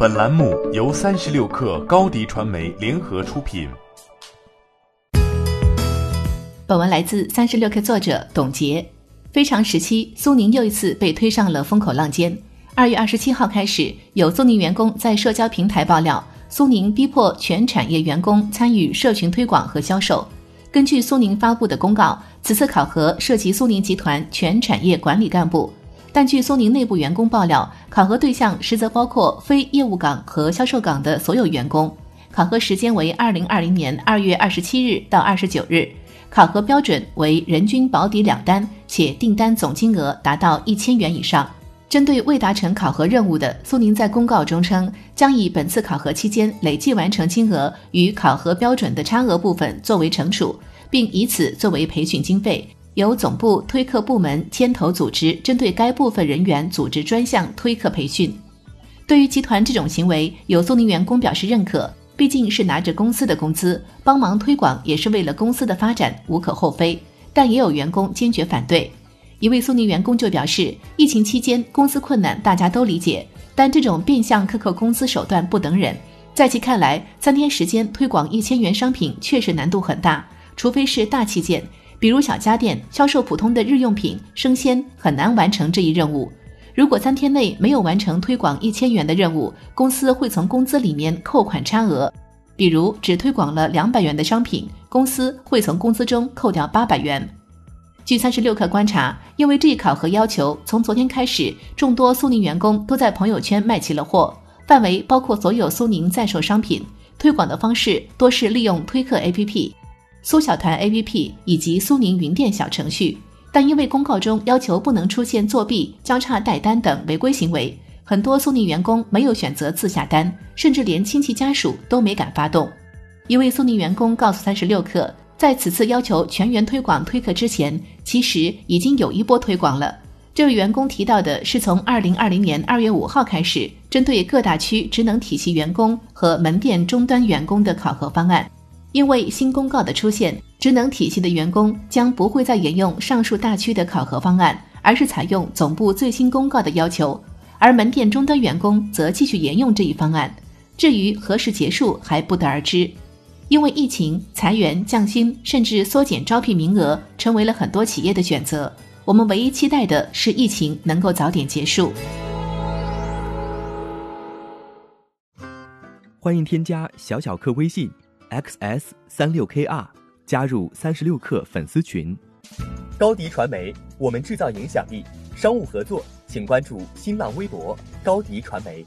本栏目由三十六氪高低传媒联合出品。本文来自三十六氪作者董洁。非常时期，苏宁又一次被推上了风口浪尖。二月二十七号开始，有苏宁员工在社交平台爆料，苏宁逼迫全产业员工参与社群推广和销售。根据苏宁发布的公告，此次考核涉及苏宁集团全产业管理干部。但据苏宁内部员工爆料，考核对象实则包括非业务岗和销售岗的所有员工。考核时间为二零二零年二月二十七日到二十九日。考核标准为人均保底两单，且订单总金额达到一千元以上。针对未达成考核任务的，苏宁在公告中称，将以本次考核期间累计完成金额与考核标准的差额部分作为惩处，并以此作为培训经费。由总部推客部门牵头组织，针对该部分人员组织专项推客培训。对于集团这种行为，有苏宁员工表示认可，毕竟是拿着公司的工资帮忙推广，也是为了公司的发展，无可厚非。但也有员工坚决反对。一位苏宁员工就表示，疫情期间公司困难，大家都理解，但这种变相克扣工资手段不等忍。在其看来，三天时间推广一千元商品确实难度很大，除非是大器件。比如小家电销售普通的日用品、生鲜很难完成这一任务。如果三天内没有完成推广一千元的任务，公司会从工资里面扣款差额。比如只推广了两百元的商品，公司会从工资中扣掉八百元。据三十六氪观察，因为这一考核要求，从昨天开始，众多苏宁员工都在朋友圈卖起了货，范围包括所有苏宁在售商品。推广的方式多是利用推客 APP。苏小团 APP 以及苏宁云店小程序，但因为公告中要求不能出现作弊、交叉带单等违规行为，很多苏宁员工没有选择自下单，甚至连亲戚家属都没敢发动。一位苏宁员工告诉三十六氪，在此次要求全员推广推客之前，其实已经有一波推广了。这位员工提到的是从二零二零年二月五号开始，针对各大区职能体系员工和门店终端员工的考核方案。因为新公告的出现，职能体系的员工将不会再沿用上述大区的考核方案，而是采用总部最新公告的要求；而门店终端员工则继续沿用这一方案。至于何时结束，还不得而知。因为疫情、裁员、降薪，甚至缩减招聘名额，成为了很多企业的选择。我们唯一期待的是疫情能够早点结束。欢迎添加小小客微信。Xs 三六 kr 加入三十六氪粉丝群，高迪传媒，我们制造影响力。商务合作，请关注新浪微博高迪传媒。